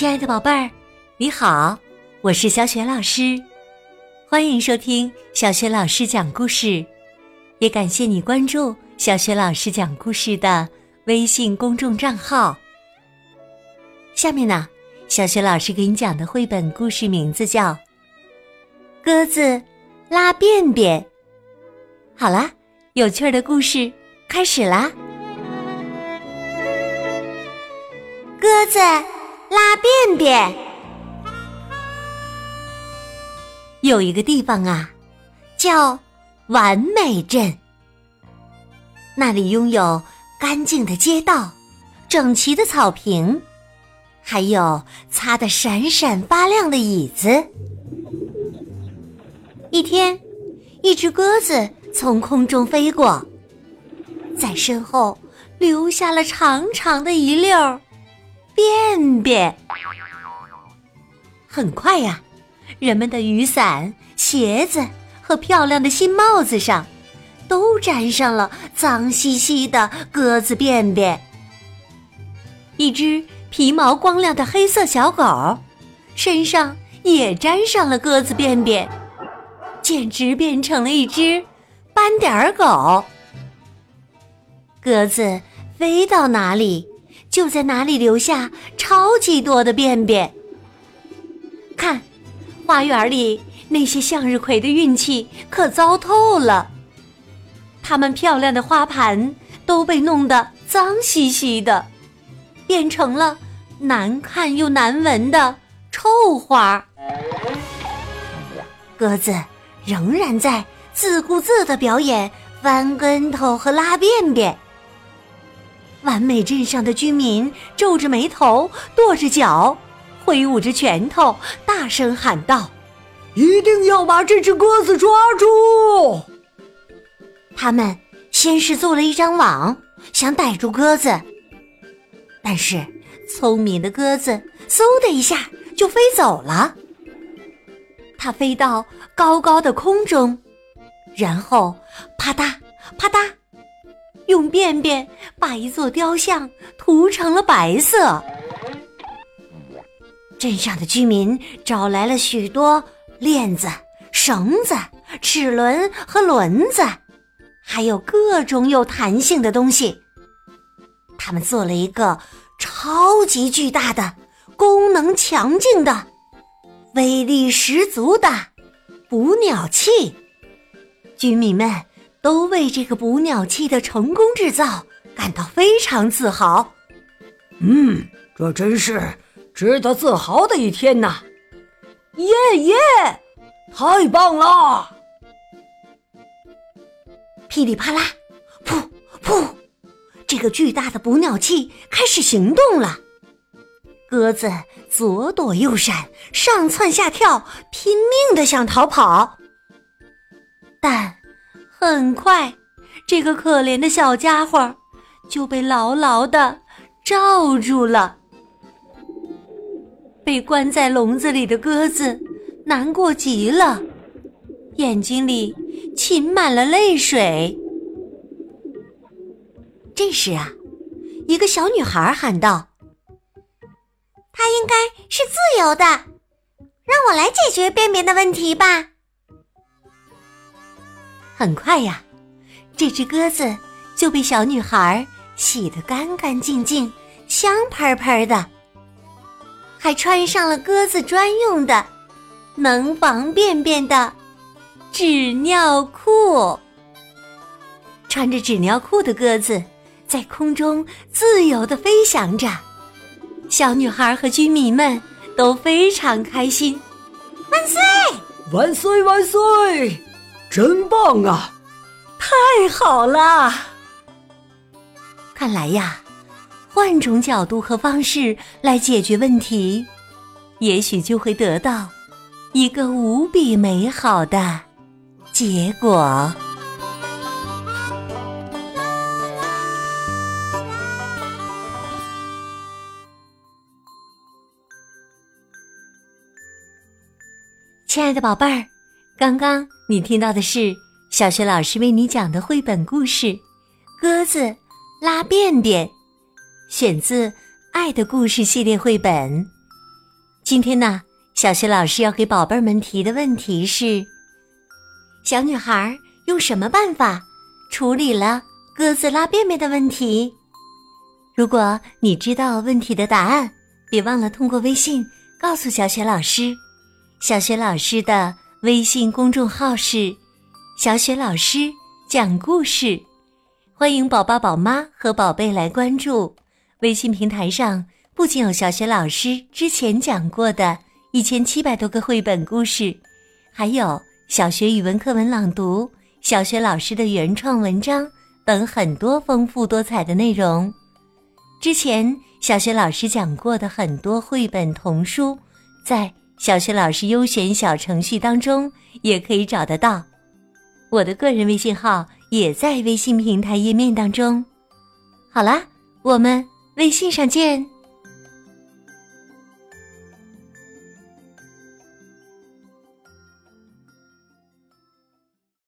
亲爱的宝贝儿，你好，我是小雪老师，欢迎收听小雪老师讲故事，也感谢你关注小雪老师讲故事的微信公众账号。下面呢，小雪老师给你讲的绘本故事名字叫《鸽子拉便便》。好啦，有趣的故事开始啦！鸽子拉便便。有一个地方啊，叫完美镇，那里拥有干净的街道、整齐的草坪，还有擦得闪闪发亮的椅子。一天，一只鸽子从空中飞过，在身后留下了长长的一溜儿便便。很快呀，人们的雨伞、鞋子和漂亮的新帽子上，都沾上了脏兮兮的鸽子便便。一只皮毛光亮的黑色小狗，身上也沾上了鸽子便便，简直变成了一只斑点儿狗。鸽子飞到哪里，就在哪里留下超级多的便便。看，花园里那些向日葵的运气可糟透了，它们漂亮的花盘都被弄得脏兮兮的，变成了难看又难闻的臭花。鸽子仍然在自顾自的表演翻跟头和拉便便。完美镇上的居民皱着眉头，跺着脚，挥舞着拳头，大声喊道：“一定要把这只鸽子抓住！”他们先是做了一张网，想逮住鸽子，但是聪明的鸽子嗖的一下就飞走了。它飞到高高的空中，然后啪嗒啪嗒。用便便把一座雕像涂成了白色。镇上的居民找来了许多链子、绳子、齿轮和轮子，还有各种有弹性的东西。他们做了一个超级巨大的、功能强劲的、威力十足的捕鸟器。居民们。都为这个捕鸟器的成功制造感到非常自豪。嗯，这真是值得自豪的一天呐！耶耶，太棒了！噼里啪啦，噗噗，这个巨大的捕鸟器开始行动了。鸽子左躲右闪，上蹿下跳，拼命的想逃跑，但……很快，这个可怜的小家伙就被牢牢的罩住了。被关在笼子里的鸽子难过极了，眼睛里噙满了泪水。这时啊，一个小女孩喊道：“它应该是自由的，让我来解决便便的问题吧。”很快呀，这只鸽子就被小女孩洗得干干净净、香喷喷的，还穿上了鸽子专用的、能防便便的纸尿裤。穿着纸尿裤的鸽子在空中自由的飞翔着，小女孩和居民们都非常开心。万岁！万岁！万岁！真棒啊！太好了！看来呀，换种角度和方式来解决问题，也许就会得到一个无比美好的结果。亲爱的宝贝儿。刚刚你听到的是小学老师为你讲的绘本故事《鸽子拉便便》，选自《爱的故事》系列绘本。今天呢，小学老师要给宝贝们提的问题是：小女孩用什么办法处理了鸽子拉便便的问题？如果你知道问题的答案，别忘了通过微信告诉小雪老师。小雪老师的微信公众号是“小雪老师讲故事”，欢迎宝宝、宝妈和宝贝来关注。微信平台上不仅有小雪老师之前讲过的一千七百多个绘本故事，还有小学语文课文朗读、小学老师的原创文章等很多丰富多彩的内容。之前小学老师讲过的很多绘本童书，在小学老师优选小程序当中也可以找得到。我的个人微信号也在微信平台页面当中。好啦，我们微信上见。